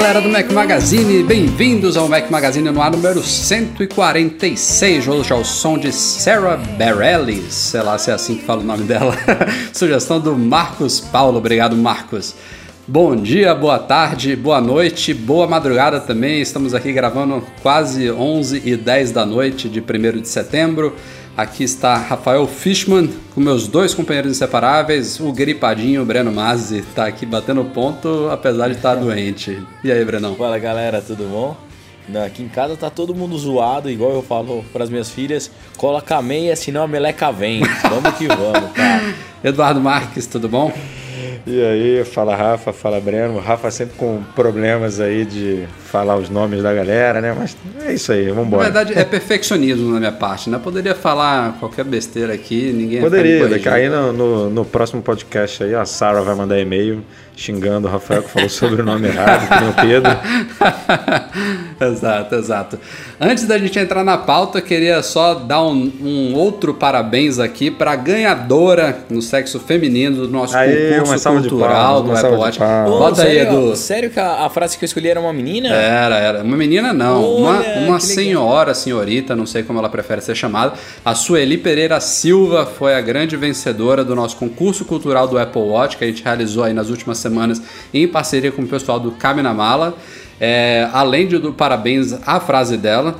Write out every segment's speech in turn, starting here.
Galera do Mac Magazine, bem-vindos ao Mac Magazine no ar número 146. Hoje ao som de Sarah Bareilles, sei lá se é assim que fala o nome dela. Sugestão do Marcos Paulo, obrigado Marcos. Bom dia, boa tarde, boa noite, boa madrugada também. Estamos aqui gravando quase 11 e 10 da noite de 1 de setembro. Aqui está Rafael Fishman com meus dois companheiros inseparáveis, o gripadinho Breno Mazzi, está aqui batendo ponto apesar de estar doente. E aí, Brenão? Fala galera, tudo bom? Aqui em casa tá todo mundo zoado, igual eu falo pras minhas filhas, coloca a meia, senão a meleca vem. Vamos que vamos, tá? Eduardo Marques, tudo bom? E aí, fala Rafa, fala Breno. O Rafa sempre com problemas aí de falar os nomes da galera, né? Mas é isso aí, Na vambora. verdade, é perfeccionismo na minha parte, né? Poderia falar qualquer besteira aqui, ninguém me Poderia, daqui aí no, no, no próximo podcast aí, a Sarah vai mandar e-mail xingando o Rafael que falou sobre o nome errado, que nem o Pedro. exato, exato. Antes da gente entrar na pauta, eu queria só dar um, um outro parabéns aqui para a ganhadora no sexo feminino do nosso Aê, uma concurso cultural palmas, do uma Apple Watch. Bota aí, sério, Edu. sério que a, a frase que eu escolhi era uma menina? Era, era. Uma menina não, Olha, uma, uma legal. senhora, senhorita, não sei como ela prefere ser chamada. A Sueli Pereira Silva foi a grande vencedora do nosso concurso cultural do Apple Watch, que a gente realizou aí nas últimas semanas em parceria com o pessoal do Cabe na Mala. É, além de do parabéns à frase dela,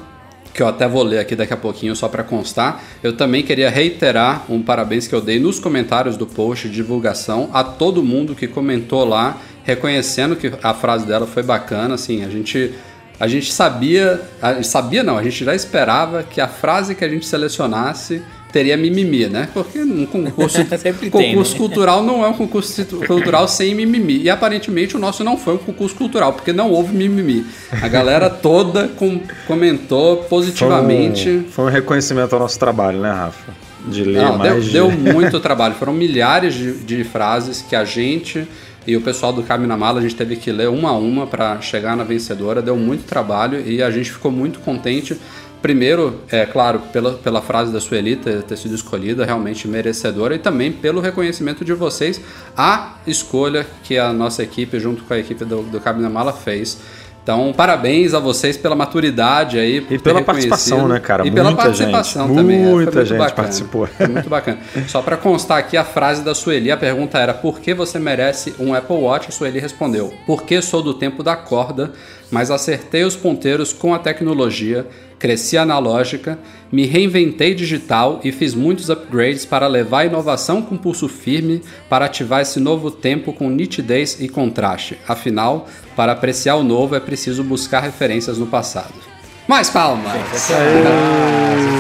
que eu até vou ler aqui daqui a pouquinho só para constar. Eu também queria reiterar um parabéns que eu dei nos comentários do post de divulgação a todo mundo que comentou lá, reconhecendo que a frase dela foi bacana, assim, a gente a gente sabia, sabia não, a gente já esperava que a frase que a gente selecionasse teria mimimi, né? Porque um concurso, Sempre tem, concurso né? cultural não é um concurso cultural sem mimimi. E aparentemente o nosso não foi um concurso cultural, porque não houve mimimi. A galera toda com- comentou positivamente. Foi um, foi um reconhecimento ao nosso trabalho, né, Rafa? De ler Não, deu, mais de... deu muito trabalho. Foram milhares de, de frases que a gente e o pessoal do Cabe na Mala a gente teve que ler uma a uma para chegar na vencedora. Deu muito trabalho e a gente ficou muito contente. Primeiro, é claro, pela, pela frase da Sueli ter, ter sido escolhida, realmente merecedora, e também pelo reconhecimento de vocês, a escolha que a nossa equipe, junto com a equipe do, do Cabe na Mala, fez. Então, parabéns a vocês pela maturidade aí. E pela participação, né, cara? E pela Muita participação gente. também. é, Muita muito gente bacana. participou. Foi muito bacana. Só para constar aqui a frase da Sueli, a pergunta era: por que você merece um Apple Watch? A Sueli respondeu: porque sou do tempo da corda, mas acertei os ponteiros com a tecnologia, cresci analógica, me reinventei digital e fiz muitos upgrades para levar a inovação com pulso firme para ativar esse novo tempo com nitidez e contraste. Afinal, para apreciar o novo é preciso buscar referências no passado. Mais palmas!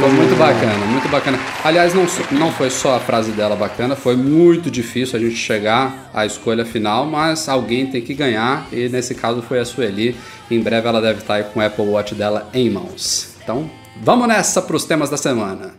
Foi muito bacana, muito bacana. Aliás, não, não foi só a frase dela bacana, foi muito difícil a gente chegar à escolha final, mas alguém tem que ganhar e nesse caso foi a Sueli. Em breve ela deve estar aí com o Apple Watch dela em mãos. Então, vamos nessa para os temas da semana.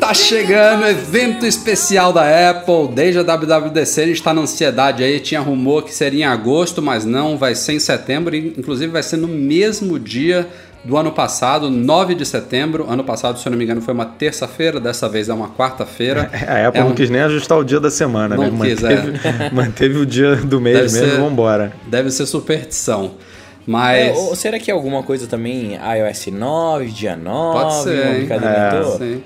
Tá chegando evento especial da Apple, desde a WWDC a gente tá na ansiedade aí, tinha rumor que seria em agosto, mas não, vai ser em setembro, inclusive vai ser no mesmo dia do ano passado, 9 de setembro. Ano passado, se eu não me engano, foi uma terça-feira, dessa vez é uma quarta-feira. A Apple É um- não quis nem ajustar o dia da semana, né? Não quis, é. manteve, manteve o dia do mês Deve mesmo ser- vambora. Deve ser superstição. É, Mas. ou será que é alguma coisa também iOS 9, dia 9? Pode ser, brincadeira É, toda? Sim.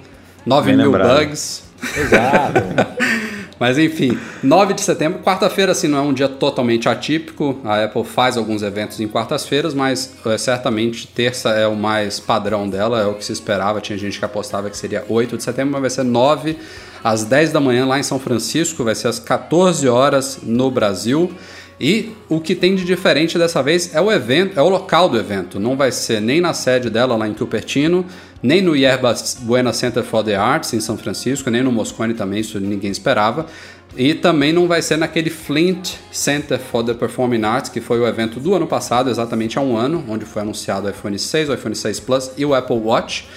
9 Bem mil lembrado. bugs. Exato. Mas enfim, 9 de setembro, quarta-feira assim não é um dia totalmente atípico. A Apple faz alguns eventos em quartas-feiras, mas é, certamente terça é o mais padrão dela, é o que se esperava. Tinha gente que apostava que seria 8 de setembro, mas vai ser 9 às 10 da manhã lá em São Francisco, vai ser às 14 horas no Brasil. E o que tem de diferente dessa vez é o evento, é o local do evento. Não vai ser nem na sede dela lá em Cupertino, nem no Yerba Buena Center for the Arts em São Francisco, nem no Moscone também, isso ninguém esperava. E também não vai ser naquele Flint Center for the Performing Arts, que foi o evento do ano passado, exatamente há um ano, onde foi anunciado o iPhone 6, o iPhone 6 Plus e o Apple Watch.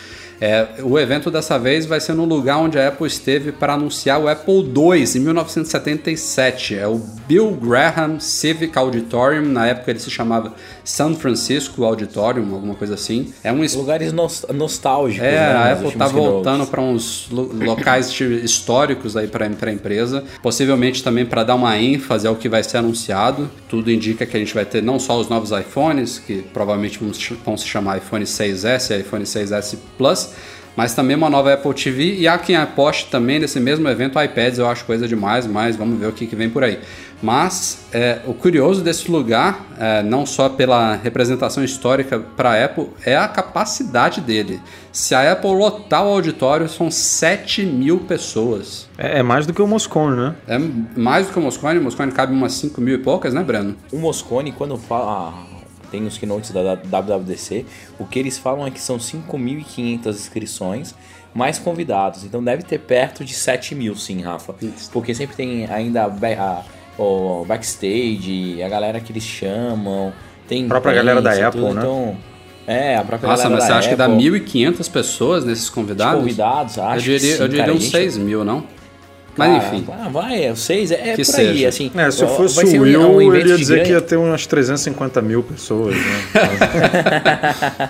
É, o evento dessa vez vai ser no lugar onde a Apple esteve para anunciar o Apple II em 1977. É o Bill Graham Civic Auditorium. Na época ele se chamava San Francisco Auditorium, alguma coisa assim. É um lugares nos nostálgicos. É, né, a Apple está voltando para uns locais históricos aí para a empresa. Possivelmente também para dar uma ênfase ao que vai ser anunciado. Tudo indica que a gente vai ter não só os novos iPhones, que provavelmente vão se chamar iPhone 6S e iPhone 6S Plus mas também uma nova Apple TV e há quem aposte também nesse mesmo evento iPads, eu acho coisa demais, mas vamos ver o que, que vem por aí. Mas é, o curioso desse lugar, é, não só pela representação histórica para a Apple, é a capacidade dele. Se a Apple lotar o auditório, são 7 mil pessoas. É, é mais do que o Moscone, né? É mais do que o Moscone, o Moscone cabe umas 5 mil e poucas, né, Breno? O Moscone, quando fala tem os keynotes da WWDC, o que eles falam é que são 5.500 inscrições, mais convidados. Então deve ter perto de 7 mil, sim, Rafa. Isso. Porque sempre tem ainda a, o backstage, a galera que eles chamam. Tem a própria galera da Apple, tudo, né? Então, é, a própria Nossa, mas você acha Apple. que dá 1.500 pessoas nesses convidados? convidados, acho Eu diria, sim, eu diria cara, uns 6 mil, não? Mas Cara, enfim. Ah, vai, é, o 6 é, é Que por aí, seja. assim. É, se eu fosse o um- Will, um evento ele ia dizer grande- que ia ter umas 350 mil pessoas, né?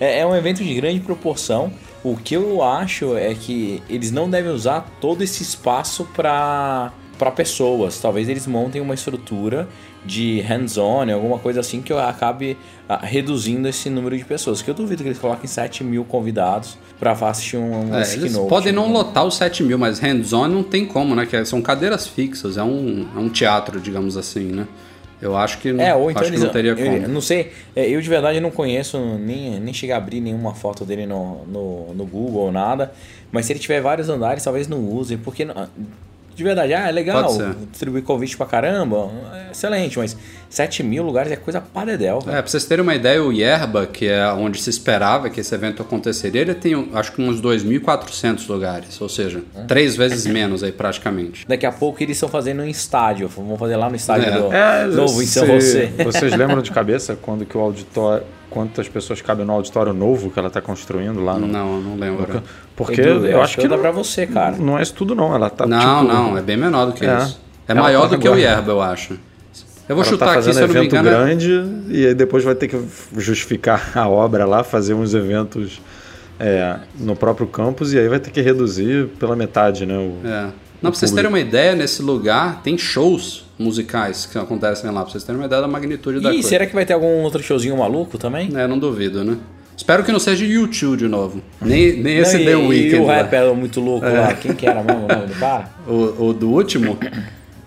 É, é um evento de grande proporção. O que eu acho é que eles não devem usar todo esse espaço para para pessoas. Talvez eles montem uma estrutura de hands-on, alguma coisa assim que acabe ah, reduzindo esse número de pessoas. Que eu duvido que eles coloquem 7 mil convidados para assistir um, É, eles podem não né? lotar os 7 mil, mas hands-on não tem como, né? Que são cadeiras fixas, é um, é um teatro, digamos assim, né? Eu acho que, É, ou então acho eles. que não teria como. eu não sei, é, eu de verdade não conheço, nem, nem cheguei a abrir nenhuma foto dele no, no, no Google ou nada. Mas se ele tiver vários andares, talvez não use, porque. De verdade, ah, é legal, Pode ser. distribuir convite pra caramba, é excelente, mas 7 mil lugares é coisa pra dedéu. É, pra vocês terem uma ideia, o Yerba, que é onde se esperava que esse evento aconteceria, ele tem acho que uns 2.400 lugares, ou seja, três vezes menos aí praticamente. Daqui a pouco eles estão fazendo em estádio, vamos fazer lá no estádio É. do É, novo em São se- José. Vocês lembram de cabeça quando que o auditório. Quantas pessoas cabem no auditório novo que ela está construindo lá no. Não, não lembro. Porque Edu, eu acho que. dá pra você, cara. não é isso tudo, não. Ela tá. Não, tipo, não, é bem menor do que É. isso. É Ela maior tá do que o. Yerba, eu acho. Eu vou ela chutar tá aqui, se eu não me evento engano. é- grande e aí depois vai ter que justificar a obra lá, fazer uns eventos é, no próprio campus e aí vai ter que reduzir pela metade, né? o- É. Não, pra vocês terem uma ideia, nesse lugar tem shows musicais que acontecem lá, pra vocês terem uma ideia da magnitude da Ih, coisa. será que vai ter algum outro showzinho maluco também? É, não duvido, né? Espero que não seja YouTube de novo. Nem, nem esse Não, The e, Weeknd. E o lá. rapper muito louco É. lá, quem que era mesmo? O, o do último,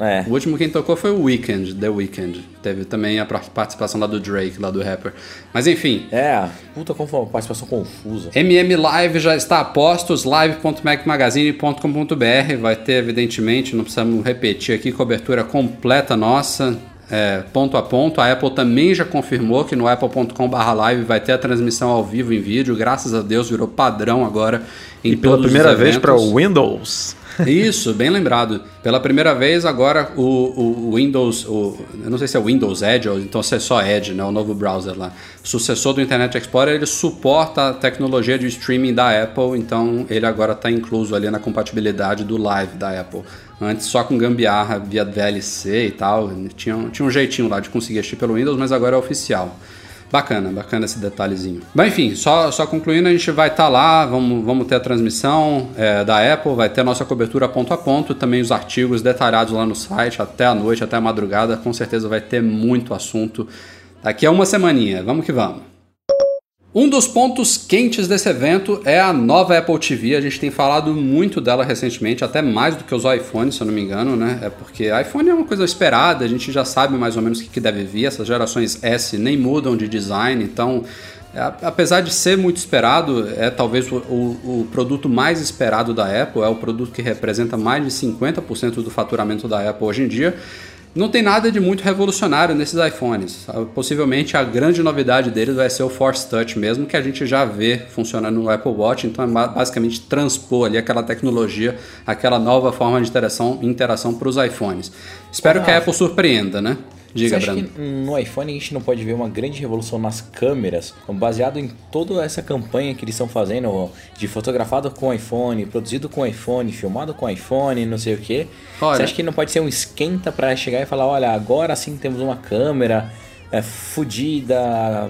É. o último quem tocou foi o Weeknd, The Weeknd. Teve também a participação lá do Drake, lá do rapper. Mas enfim, É, puta confu- participação confusa. MM Live já está a postos, live.macmagazine.com.br. Vai ter, evidentemente, não precisamos repetir aqui, cobertura completa nossa, é, ponto a ponto. A Apple também já confirmou que no apple.com/live vai ter a transmissão ao vivo em vídeo. Graças a Deus, virou padrão agora em E pela todos os primeira vez para o Windows. Isso, bem lembrado. Pela primeira vez agora o, o- Windows, o, eu não sei se é o Windows Edge ou então se é só Edge, né, o novo browser lá. Sucessor do Internet Explorer, ele suporta a tecnologia de streaming da Apple, então ele agora está incluso ali na compatibilidade do Live da Apple. Antes só com gambiarra via VLC e tal, tinha, tinha um jeitinho lá de conseguir assistir pelo Windows, mas agora é oficial. Bacana, bacana esse detalhezinho. Mas enfim, só, só concluindo, a gente vai estar lá, vamos, vamos ter a transmissão é, da Apple, vai ter a nossa cobertura ponto a ponto, também os artigos detalhados lá no site, até a noite, até a madrugada, com certeza vai ter muito assunto. Daqui a uma semaninha, vamos que vamos. Um dos pontos quentes desse evento é a nova Apple TV. A gente tem falado muito dela recentemente, até mais do que os iPhones, se eu não me engano, né? É porque iPhone é uma coisa esperada, a gente já sabe mais ou menos o que deve vir. Essas gerações S nem mudam de design, então apesar de ser muito esperado, é talvez o, o, produto mais esperado da Apple, é o produto que representa mais de 50% do faturamento da Apple hoje em dia. Não tem nada de muito revolucionário nesses iPhones. Possivelmente a grande novidade deles vai ser o Force Touch mesmo, que a gente já vê funcionando no Apple Watch. Então é basicamente transpor ali aquela tecnologia, aquela nova forma de interação, interação para os iPhones. Espero ah, que a Apple surpreenda, né? Diga, Você acha Brando. que no iPhone a gente não pode ver uma grande revolução nas câmeras, baseado em toda essa campanha que eles estão fazendo de fotografado com iPhone, produzido com iPhone, filmado com iPhone, não sei o que. Você acha que não pode ser um esquenta para chegar e falar, olha, agora sim temos uma câmera é, fodida,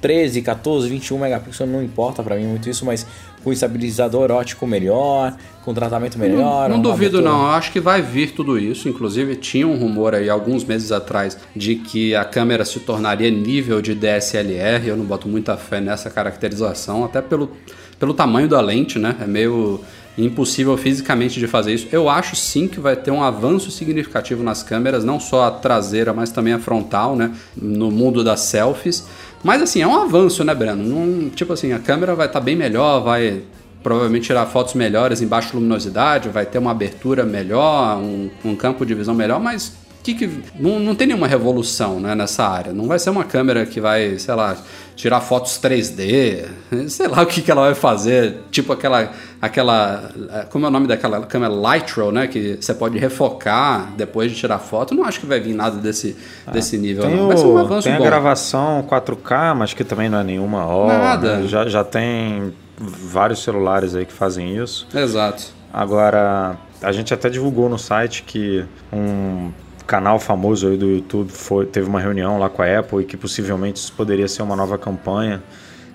13, 14, 21 megapixels, não importa para mim muito isso, mas com estabilizador ótico melhor, com tratamento melhor. Não, não duvido abertura... não, eu acho que vai vir tudo isso. Inclusive tinha um rumor aí alguns meses atrás de que a câmera se tornaria nível de DSLR. Eu não boto muita fé nessa caracterização, até pelo, pelo tamanho da lente, né? É meio impossível fisicamente de fazer isso. Eu acho sim que vai ter um avanço significativo nas câmeras, não só a traseira, mas também a frontal, né? No mundo das selfies. Mas assim, é um avanço, né, Breno? Não, tipo assim, a câmera vai estar tá bem melhor, vai provavelmente tirar fotos melhores em baixa luminosidade, vai ter uma abertura melhor, um, um campo de visão melhor, mas que, que não, não tem nenhuma revolução né, nessa área. Não vai ser uma câmera que vai, sei lá, tirar fotos 3D, sei lá o que, que ela vai fazer, tipo aquela, aquela, como é o nome daquela câmera Lightro, né, que você pode refocar depois de tirar foto. Não acho que vai vir nada desse, ah, desse nível. Tem, não. Vai ser um avanço tem a gravação 4K, mas que também não é nenhuma hora. Nada. Né? Já, já tem vários celulares aí que fazem isso. Exato. Agora, a gente até divulgou no site que um canal famoso aí do YouTube foi, teve uma reunião lá com a Apple e que possivelmente isso poderia ser uma nova campanha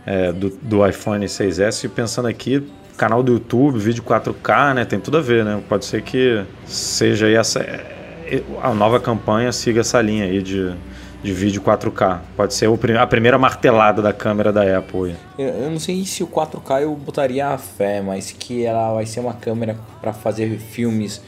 é, do, do iPhone 6S. E pensando aqui, canal do YouTube, vídeo 4K, né? Tem tudo a ver, né? Pode ser que seja aí essa é, a nova campanha siga essa linha aí de, de vídeo 4K. Pode ser a primeira martelada da câmera da Apple. Eu não sei se o 4K eu botaria a fé, mas que ela vai ser uma câmera para fazer filmes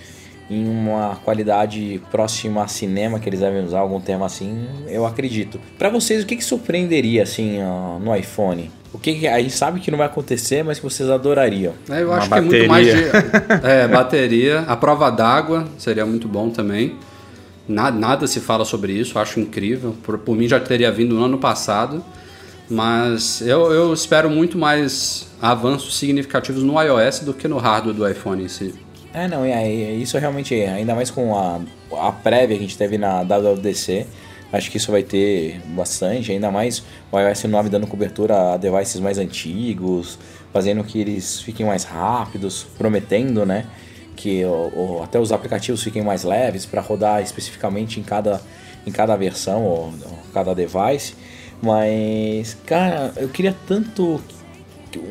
em uma qualidade próxima a cinema que eles devem usar algum termo assim, eu acredito. Para vocês, o que, que surpreenderia assim no iPhone? O que, que, a gente sabe que não vai acontecer, mas que vocês adorariam? É, eu acho uma que bateria. é muito mais de é, bateria, a prova d'água seria muito bom também. Nada, nada se fala sobre isso, acho incrível. Por, por mim já teria vindo no ano passado, mas eu, eu espero muito mais avanços significativos no iOS do que no hardware do iPhone em si. É, não, é, é, isso realmente é. Ainda mais com a, a prévia que a gente teve na WWDC. Acho que isso vai ter bastante, ainda mais o iOS 9 dando cobertura a devices mais antigos, fazendo que eles fiquem mais rápidos, prometendo, né? Que ou, até os aplicativos fiquem mais leves para rodar especificamente em cada, em cada versão ou, ou cada device. Mas, cara, eu queria tanto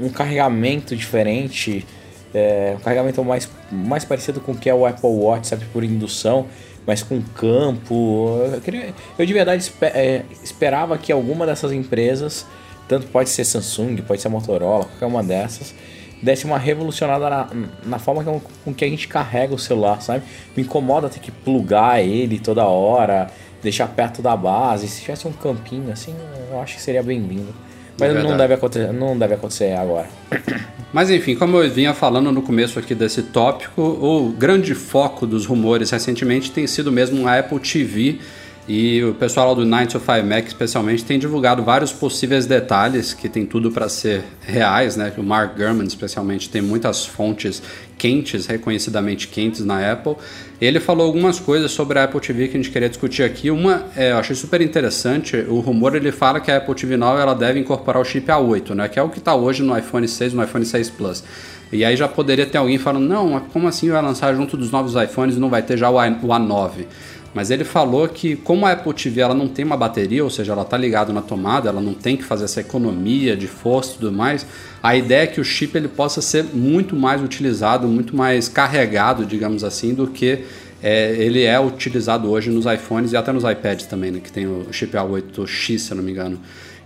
um carregamento diferente é, um carregamento mais, mais parecido com o que é o Apple Watch, sabe, por indução, mas com campo. Eu, queria, eu de verdade esper, é, esperava que alguma dessas empresas, tanto pode ser Samsung, pode ser Motorola, qualquer uma dessas, desse uma revolucionada na, na forma com, com que a gente carrega o celular, sabe? Me incomoda ter que plugar ele toda hora, deixar perto da base. Se tivesse um campinho assim, eu acho que seria bem-vindo. Mas é não, deve acontecer, não deve acontecer agora. Mas enfim, como eu vinha falando no começo aqui desse tópico, o grande foco dos rumores recentemente tem sido mesmo a Apple TV e o pessoal do 9 to 5 Mac, especialmente, tem divulgado vários possíveis detalhes que tem tudo para ser reais, né? O Mark Gurman, especialmente, tem muitas fontes quentes, reconhecidamente quentes na Apple. Ele falou algumas coisas sobre a Apple TV que a gente queria discutir aqui. Uma, é, eu achei super interessante, o rumor ele fala que a Apple TV nova ela deve incorporar o chip A8, né? Que é o que está hoje no iPhone 6 no iPhone 6 Plus. E aí já poderia ter alguém falando, não, como assim vai lançar junto dos novos iPhones e não vai ter já o A9? Mas ele falou que como a Apple TV ela não tem uma bateria, ou seja, ela está ligada na tomada, ela não tem que fazer essa economia de força e tudo mais, a ideia é que o chip ele possa ser muito mais utilizado, muito mais carregado, digamos assim, do que é, ele é utilizado hoje nos iPhones e até nos iPads também, né, que tem o chip A8X, se eu não me engano.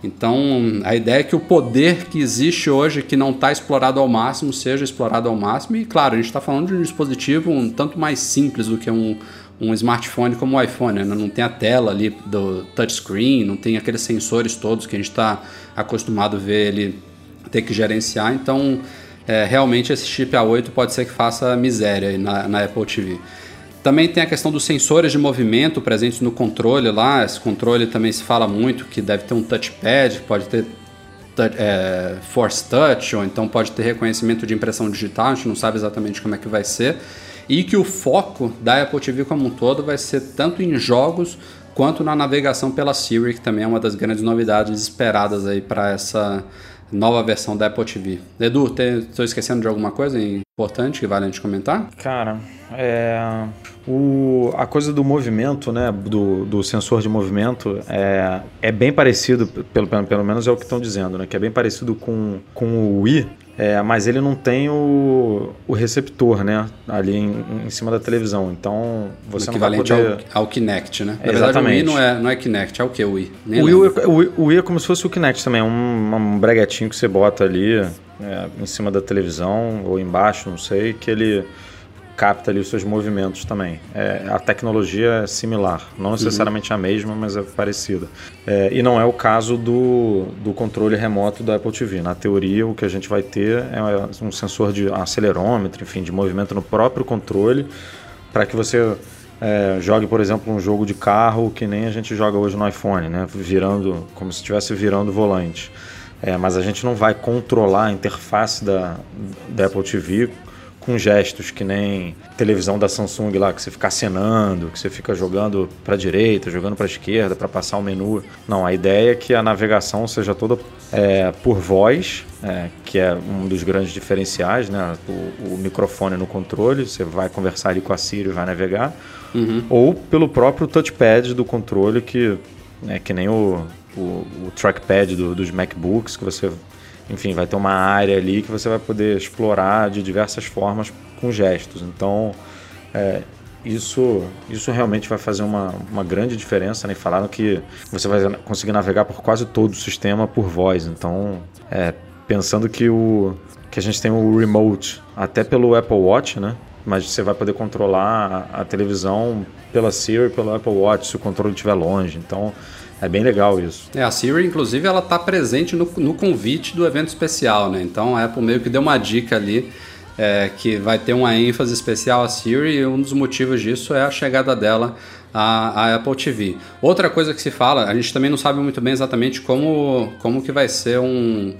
Então, a ideia é que o poder que existe hoje, que não está explorado ao máximo, seja explorado ao máximo. E, claro, a gente está falando de um dispositivo um tanto mais simples do que um, um smartphone como o iPhone. Né? Não tem a tela ali do touchscreen, não tem aqueles sensores todos que a gente está acostumado a ver ele ter que gerenciar. Então, é, realmente esse chip A8 pode ser que faça miséria na, na Apple TV. Também tem a questão dos sensores de movimento presentes no controle lá. Esse controle também se fala muito que deve ter um touchpad, pode ter é, force touch, ou então pode ter reconhecimento de impressão digital, a gente não sabe exatamente como é que vai ser. E que o foco da Apple TV como um todo vai ser tanto em jogos quanto na navegação pela Siri, que também é uma das grandes novidades esperadas aí para essa nova versão da Apple TV. Edu, estou esquecendo de alguma coisa importante que vale a gente comentar? Cara, é, o, a coisa do movimento, né, do, do sensor de movimento, é, é bem parecido, pelo, pelo menos é o que estão dizendo, né, que é bem parecido com, com o Wii, é, mas ele não tem o, o receptor, né? Ali em, em cima da televisão. Então você não vai poder... ao, ao Kinect, né? Na Exatamente. verdade, o Wii não é, não é Kinect, é o que o Wii? Nem o, Wii, é, o, o Wii é como se fosse o Kinect também, um, um breguetinho que você bota ali é, em cima da televisão ou embaixo, não sei, que ele capta ali os seus movimentos também. É, a tecnologia é similar, não necessariamente uhum. a mesma, mas é parecida. É, e não é o caso do, do controle remoto da Apple TV. Na teoria, o que a gente vai ter é um sensor de acelerômetro, enfim, de movimento no próprio controle, para que você é, jogue, por exemplo, um jogo de carro que nem a gente joga hoje no iPhone, né? virando, como se estivesse virando o volante. É, mas a gente não vai controlar a interface da, da Apple TV com gestos que nem televisão da Samsung lá, que você fica acenando, que você fica jogando para direita, jogando para esquerda para passar o menu. Não, a ideia é que a navegação seja toda é, por voz, é, que é um dos grandes diferenciais, né? O, o, microfone no controle, você vai conversar ali com a Siri e vai navegar, uhum. ou pelo próprio touchpad do controle, que é que nem o, o, o trackpad do, dos MacBooks, que você enfim, vai ter uma área ali que você vai poder explorar de diversas formas com gestos. Então, é, isso, isso realmente vai fazer uma, uma grande diferença. Né? Falaram que você vai conseguir navegar por quase todo o sistema por voz. Então, é, pensando que, o, que a gente tem o remote até pelo Apple Watch, né? mas você vai poder controlar a, a televisão pela Siri, pelo Apple Watch, se o controle estiver longe. Então, é bem legal isso. É, a Siri, inclusive, ela está presente no, no convite do evento especial, né? Então a Apple meio que deu uma dica ali é, que vai ter uma ênfase especial a Siri e um dos motivos disso é a chegada dela à, à, Apple TV. Outra coisa que se fala, a gente também não sabe muito bem exatamente como, como que vai ser um,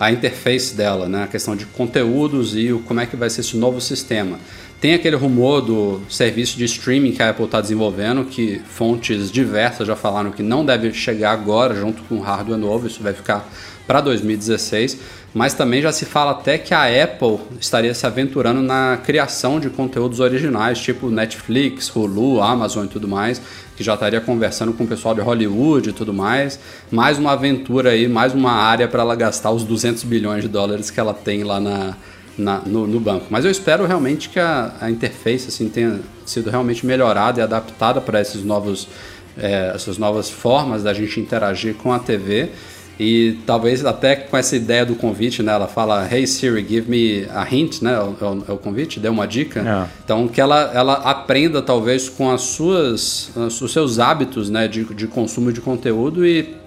a interface dela, né? a questão de conteúdos e o, como é que vai ser esse novo sistema. Tem aquele rumor do serviço de streaming que a Apple está desenvolvendo, que fontes diversas já falaram que não deve chegar agora junto com o hardware novo, isso vai ficar para 2016, mas também já se fala até que a Apple estaria se aventurando na criação de conteúdos originais, tipo Netflix, Hulu, Amazon e tudo mais, que já estaria conversando com o pessoal de Hollywood e tudo mais. Mais uma aventura aí, mais uma área para ela gastar os 200 bilhões de dólares que ela tem lá na, na, no, no, banco. Mas eu espero realmente que a, a interface assim, tenha sido realmente melhorada e adaptada para esses novos, é, essas novas formas da gente interagir com a TV. E talvez até com essa ideia do convite, né? Ela fala, Hey Siri, give me a hint, né? É o, é o convite, dê uma dica. É. Então que ela, ela aprenda talvez com as suas, os seus hábitos né? de, de consumo de conteúdo e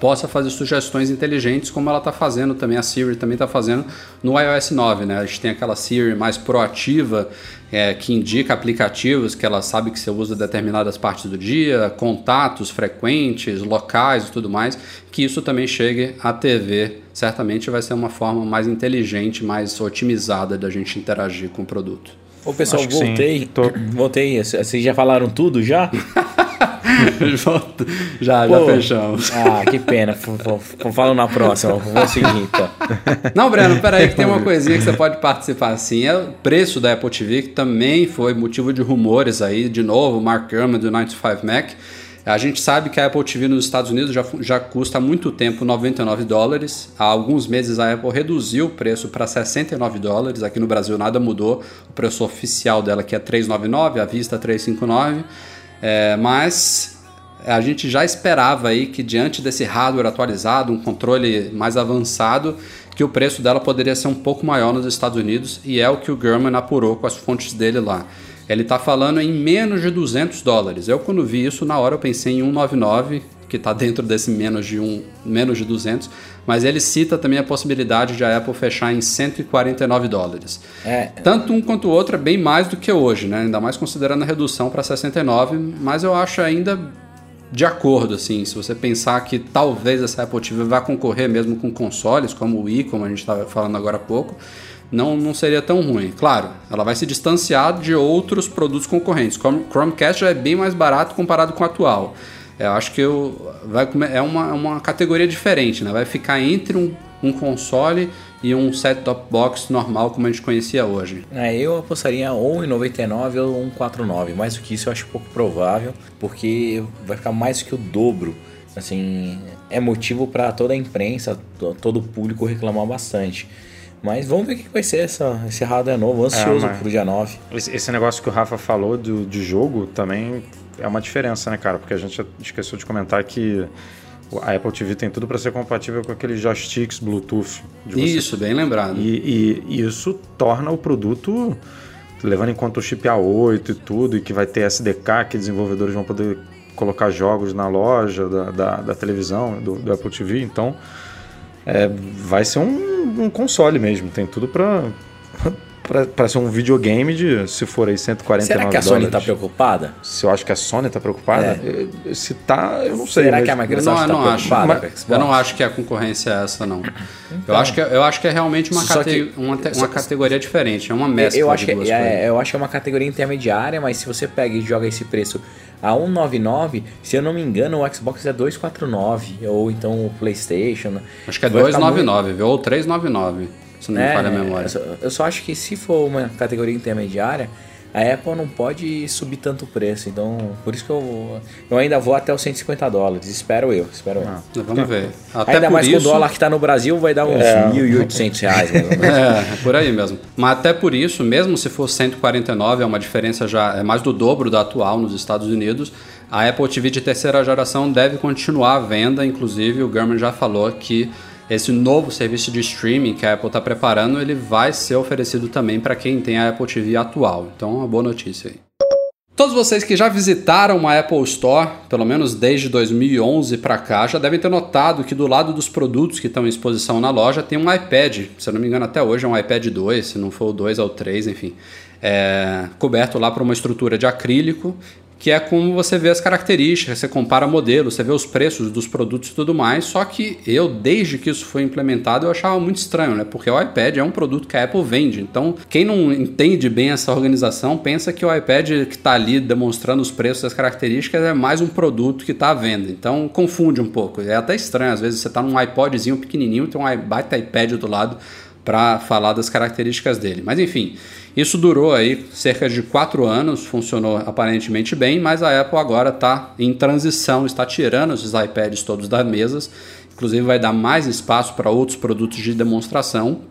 possa fazer sugestões inteligentes, como ela está fazendo também, a Siri também está fazendo no iOS 9. Né? A gente tem aquela Siri mais proativa, é, que indica aplicativos que ela sabe que você usa determinadas partes do dia, contatos frequentes, locais e tudo mais, que isso também chegue à TV. Certamente vai ser uma forma mais inteligente, mais otimizada da gente interagir com o produto. Ô pessoal, voltei. Tô... Voltei. Vocês já falaram tudo já? já, Pô, já fechamos. Ah, que pena. Falo na próxima. Vou seguir então. Não, Breno, peraí que tem uma coisinha que você pode participar assim. É o preço da Apple TV, que também foi motivo de rumores aí. De novo, Mark Gurman do 95 Mac. A gente sabe que a Apple TV nos Estados Unidos já, já custa há muito tempo 99 dólares. Há alguns meses a Apple reduziu o preço para 69 dólares. Aqui no Brasil nada mudou. O preço oficial dela que é 399, a vista 359. É, mas a gente já esperava aí que diante desse hardware atualizado, um controle mais avançado, que o preço dela poderia ser um pouco maior nos Estados Unidos e é o que o German apurou com as fontes dele lá. Ele está falando em menos de 200 dólares. Eu quando vi isso na hora eu pensei em 199, que está dentro desse menos de um, menos de 200, mas ele cita também a possibilidade de a Apple fechar em 149 dólares. É. Tanto um quanto o outro é bem mais do que hoje, né? Ainda mais considerando a redução para 69, mas eu acho ainda de acordo, assim, se você pensar que talvez essa Apple TV vá concorrer mesmo com consoles, como o Wii, como a gente estava falando agora há pouco, não, não seria tão ruim. Claro, ela vai se distanciar de outros produtos concorrentes. Como Chromecast já é bem mais barato comparado com o atual. Eu acho que eu, vai, é uma, uma categoria diferente, né? Vai ficar entre um, um console e um set-top box normal como a gente conhecia hoje. É, eu apostaria ou em 99 ou 149. Mais do que isso eu acho pouco provável, porque vai ficar mais do que o dobro. Assim, é motivo para toda a imprensa, todo o público reclamar bastante. Mas vamos ver o que vai ser essa, esse hardware novo, ansioso É, pro dia 9. Esse, esse negócio que o Rafa falou do, de jogo também é uma diferença, né, cara? Porque a gente esqueceu de comentar que a Apple TV tem tudo para ser compatível com aqueles joysticks Bluetooth. Isso, bem lembrado. E, e isso torna o produto, levando em conta o chip A8 e tudo, e que vai ter SDK, que desenvolvedores vão poder colocar jogos na loja da, da, da televisão, do, do Apple TV. Então, é, vai ser um, um console mesmo. Tem tudo para para ser um videogame de, se for aí, 149 Será que a Sony dólares. tá preocupada? Se eu acho que a Sony tá preocupada? Eh, Se tá, eu não sei. Será mas- que a Microsoft tá acho. preocupada Mas com a Xbox? Eu não acho que a concorrência é essa, não. Eu, acho que, é- eu acho que é realmente uma, cate- que- uma, te- uma categoria diferente. É uma mescla eu acho, de que, é, coisas. eu acho que é uma categoria intermediária, mas se você pega e joga esse preço a 199, se eu não me engano, o Xbox é 249, ou então o PlayStation. Acho que é Vai ficar 299, viu? Ou 399, se não me É, falha a memória. Eu só, eu só acho que se for uma categoria intermediária, a Apple não pode subir tanto o preço. Então, por isso que eu, eu ainda vou até os 150 dólares. Espero eu, espero eu. Vamos ver. Até ainda mais isso, com o dólar que tá no Brasil, vai dar uns 1.800 reais. É, é por aí mesmo. Mas até por isso, mesmo se for 149, é uma diferença já é mais do dobro da atual nos Estados Unidos. A Apple TV de terceira geração deve continuar à venda, inclusive o German já falou que esse novo serviço de streaming que a Apple está preparando, ele vai ser oferecido também para quem tem a Apple TV atual. Então, uma boa notícia aí. Todos vocês que já visitaram uma Apple Store, pelo menos desde 2011 para cá, já devem ter notado que do lado dos produtos que estão em exposição na loja tem um iPad. Se eu não me engano, até hoje é um iPad 2, se não for o 2 é o 3, enfim. É, coberto lá por uma estrutura de acrílico, que é como você vê as características, você compara modelos, você vê os preços dos produtos e tudo mais. Só que eu, desde que isso foi implementado, eu achava muito estranho, né? Porque o iPad é um produto que a Apple vende. Então, quem não entende bem essa organização pensa que o iPad que está ali demonstrando os preços as características é mais um produto que está à venda. Então, confunde um pouco. É até estranho, às vezes você está num iPodzinho pequenininho, tem um baita iPad do lado para falar das características dele. Mas enfim, isso durou aí cerca de quatro anos, funcionou aparentemente bem, mas a Apple agora está em transição, está tirando esses iPads todos das mesas, inclusive vai dar mais espaço para outros produtos de demonstração.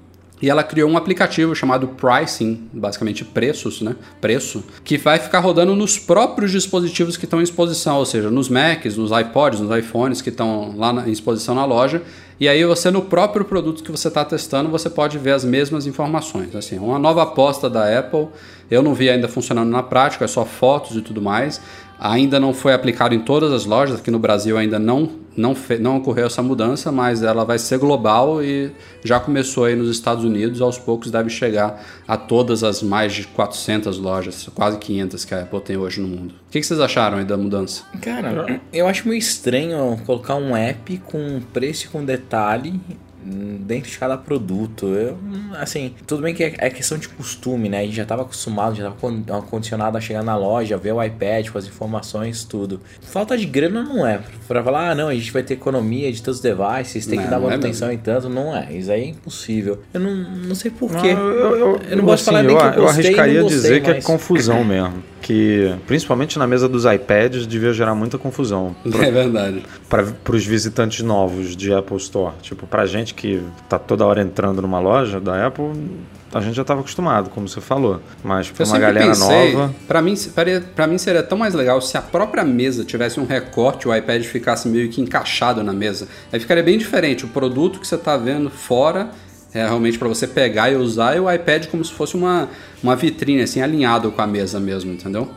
E ela criou um aplicativo chamado Pricing, basicamente preços, né? Preço, que vai ficar rodando nos próprios dispositivos que estão em exposição, ou seja, nos Macs, nos iPods, nos iPhones que estão lá na, em exposição na loja. E aí você no próprio produto que você está testando, você pode ver as mesmas informações. Assim, uma nova aposta da Apple. Eu não vi ainda funcionando na prática, é só fotos e tudo mais. Ainda não foi aplicado em todas as lojas, aqui no Brasil ainda não, não, não ocorreu essa mudança, mas ela vai ser global e já começou aí nos Estados Unidos, aos poucos deve chegar a todas as mais de 400 lojas, quase 500 que a Apple tem hoje no mundo. O que que vocês acharam aí da mudança? Cara, eu acho meio estranho colocar um app com preço e com detalhe dentro de cada produto. Eu, assim, tudo bem que é é questão de costume, né? A gente já estava acostumado, já estava condicionado a chegar na loja, ver o iPad com as informações, tudo. Falta de grana não é. Pra falar, ah, não, a gente vai ter economia de tantos devices, tem que Não, dar não é manutenção em tanto. Não é. Isso aí é impossível. Eu não, não sei porquê. eu, eu, Eu não posso falar nem eu, que eu eu gostei, arriscaria não gostei, dizer que é confusão mesmo. Que, principalmente na mesa dos iPads, devia gerar muita confusão É verdade. para os visitantes novos de Apple Store. Tipo, pra gente gente que está toda hora entrando numa loja da Apple, a gente já estava acostumado, como você falou. Mas para uma galera pensei, nova. Pra mim, pra mim seria tão mais legal se a própria mesa tivesse um recorte e o iPad ficasse meio que encaixado na mesa. Aí ficaria bem diferente. O produto que você tá vendo fora é realmente para você pegar e usar e o iPad como se fosse uma, uma vitrine, assim, alinhado com a mesa mesmo, entendeu?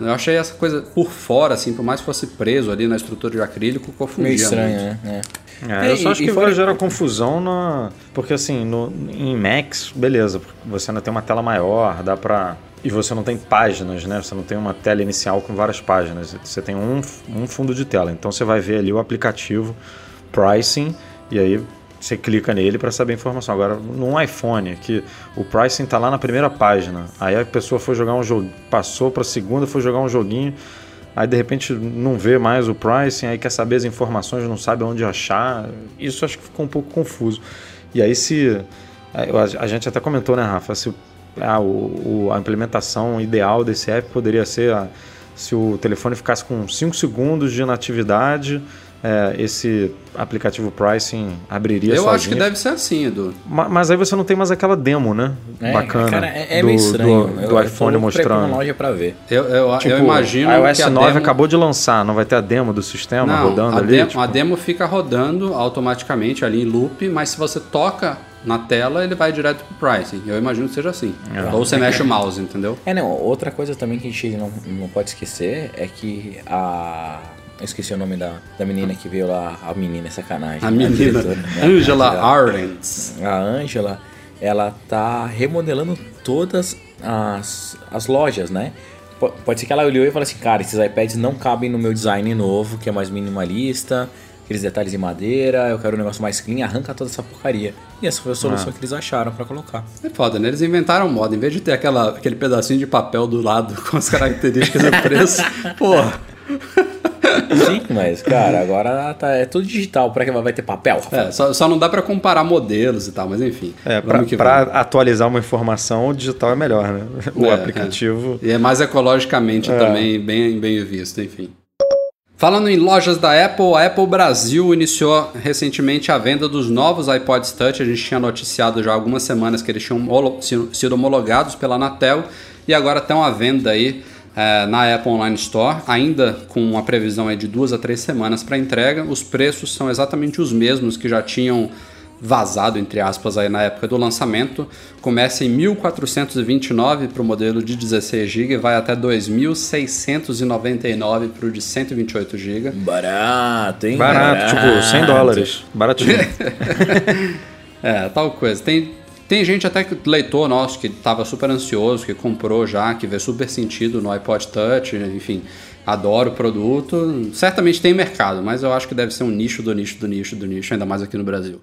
Eu achei essa coisa por fora, assim, por mais que fosse preso ali na estrutura de acrílico, confundia Meio estranho, muito. né? É. É, eu É, só e- acho e que vai gerar confusão na. Porque assim, no, em Macs, beleza, você ainda tem uma tela maior, dá pra. E você não tem páginas, né? Você não tem uma tela inicial com várias páginas. Você tem um, um fundo de tela. Então você vai ver ali o aplicativo pricing e aí você clica nele para saber a informação. Agora, num iPhone, que o pricing tá lá na primeira página, aí a pessoa foi jogar um jogo, passou para a segunda, foi jogar um joguinho, aí de repente não vê mais o pricing, aí quer saber as informações, não sabe onde achar. Isso acho que ficou um pouco confuso. E aí se aí a gente até comentou, né, Rafa, se a, o- o- a implementação ideal desse app poderia ser se o telefone ficasse com 5 segundos de inatividade, é, esse aplicativo pricing abriria Eu sozinho. acho que deve ser assim, Edu. Ma- Mas aí você não tem mais aquela demo, né? É, Bacana. Cara, é, é do, meio estranho. Do, Eu- do eu iPhone pra mostrando. loja pra ver. Eu, eu, Tipo, eu imagino a iOS que a 9 demo... acabou de lançar, não vai ter a demo do sistema Não, rodando a, ali? demo, tipo? a demo fica rodando automaticamente ali em loop, mas se você toca na tela, ele vai direto pro pricing. Eu imagino que seja assim. É. Ou você mexe o mouse, entendeu? É, não, outra coisa também que a gente não, não pode esquecer é que a. Eu esqueci o nome da, da menina que veio lá. A menina, é sacanagem. A menina diretora, né? Angela A- Arendt. A Angela, ela tá remodelando todas as, as lojas, né? Po- Pode ser que ela olhou e falou assim, cara, esses iPads não cabem no meu design novo, que é mais minimalista, aqueles detalhes em madeira, eu quero um negócio mais clean, arranca toda essa porcaria. E essa foi a solução que eles acharam pra colocar. É foda, né? Eles inventaram moda. Em vez de ter aquela, aquele pedacinho de papel do lado com as características do preço, porra. Sim, mas, cara, agora tá, é tudo digital. Pra que vai ter papel? É, só, só não dá pra comparar modelos e tal, mas enfim. É, pra, pra atualizar uma informação, o digital é melhor, né? O É, aplicativo. E é mais ecologicamente É. também bem, bem visto, enfim. Falando em lojas da Apple, a Apple Brasil iniciou recentemente a venda dos novos iPods Touch. A gente tinha noticiado já há algumas semanas que eles tinham sido homologados pela Anatel e agora estão à venda aí eh, na Apple Online Store, ainda com uma previsão de duas a três semanas para entrega. Os preços são exatamente os mesmos que já tinham vazado, entre aspas, aí na época do lançamento. Começa em 1.429 para o modelo de 16 GB e vai até 2.699 para o de 128 GB. Barato, hein? Barato, tipo 100 dólares. Baratinho. É, tal coisa. Tem, tem gente até que leitor nosso que estava super ansioso, que comprou já, que vê super sentido no iPod Touch, enfim, adora o produto. Certamente tem mercado, mas eu acho que deve ser um nicho do nicho do nicho do nicho, ainda mais aqui no Brasil.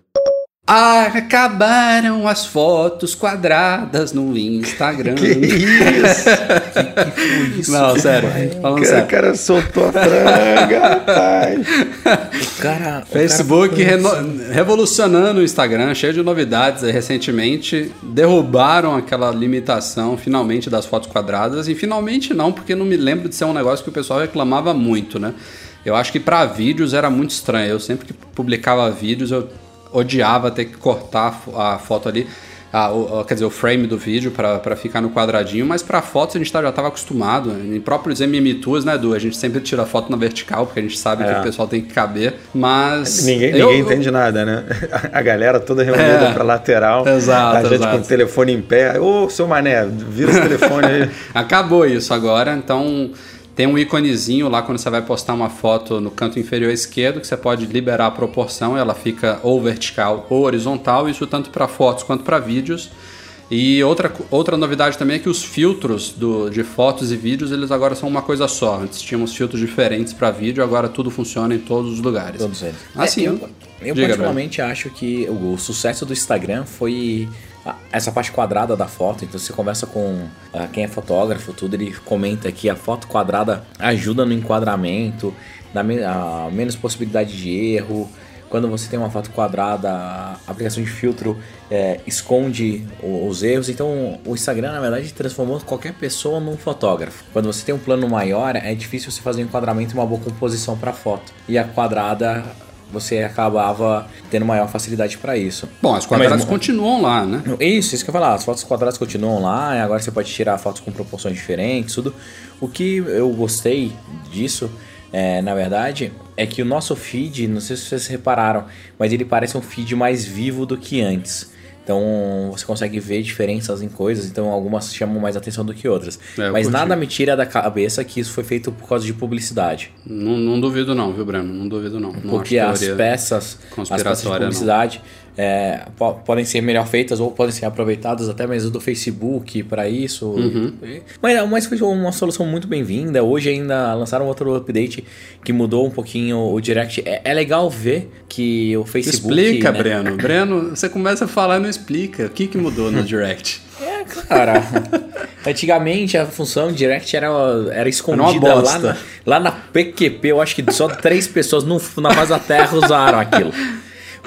Ah, acabaram as fotos quadradas no Instagram. que isso? Não, sério. Falando O sério. cara soltou a franga, rapaz. O cara. o Facebook cara- reno- revolucionando o Instagram, cheio de novidades aí recentemente. Derrubaram aquela limitação finalmente das fotos quadradas. E finalmente não, porque não me lembro de ser um negócio que o pessoal reclamava muito, né? Eu acho que para vídeos era muito estranho. Eu sempre que publicava vídeos, eu odiava ter que cortar a fo- a foto ali. a- o- quer dizer, o frame do vídeo para ficar no quadradinho, mas para fotos a gente tá- já estava acostumado. Em próprios MM2, né, Edu? A gente sempre tira foto na vertical, porque a gente sabe que É. o pessoal tem que caber, mas... Ninguém, eu- ninguém entende nada, né? A galera toda reunida É. pra lateral. Exato, A gente exato. com o telefone em pé. Ô, seu mané, vira esse telefone aí. Acabou isso agora, então tem um íconezinho lá quando você vai postar uma foto no canto inferior esquerdo que você pode liberar a proporção, ela fica ou vertical ou horizontal, isso tanto para fotos quanto para vídeos. E outra, outra novidade também é que os filtros do, de fotos e vídeos eles agora são uma coisa só. Antes tínhamos filtros diferentes para vídeo, agora tudo funciona em todos os lugares. Todos eles. Assim, É, eu, eu- eu particularmente acho que o, o sucesso do Instagram foi essa parte quadrada da foto. Então você conversa com ah, quem é fotógrafo, tudo, ele comenta que a foto quadrada ajuda no enquadramento, dá me- a menos possibilidade de erro. Quando você tem uma foto quadrada, a aplicação de filtro é, esconde os erros. Então, o Instagram, na verdade, transformou qualquer pessoa num fotógrafo. Quando você tem um plano maior, é difícil você fazer um enquadramento e uma boa composição para foto. E a quadrada você acabava tendo maior facilidade para isso. Bom, as quadradas Mas- continuam lá, né? Isso, isso que eu ia falar. As fotos quadradas continuam lá, agora você pode tirar fotos com proporções diferentes, tudo. O que eu gostei disso, é, na verdade, é que o nosso feed, não sei se vocês repararam, mas ele parece um feed mais vivo do que antes. Então você consegue ver diferenças em coisas, então algumas chamam mais atenção do que outras. É, mas curti. nada me tira da cabeça que isso foi feito por causa de publicidade. Não, não duvido não, viu, Breno? Não duvido não. não Porque as peças, as peças de conspiratória, não. É, po- podem ser melhor feitas ou podem ser aproveitadas até mesmo do Facebook para isso. Uhum. Mas, mas foi uma solução muito bem-vinda. Hoje ainda lançaram outro update que mudou um pouquinho o Direct. É, é legal ver que o Facebook. Explica, né? Breno. Breno, você começa a falar e não explica. O que, que mudou no Direct? É, cara. Antigamente a função Direct era, era escondida Era lá na, lá na PQP. Eu acho que só três pessoas no, na face da Terra usaram aquilo.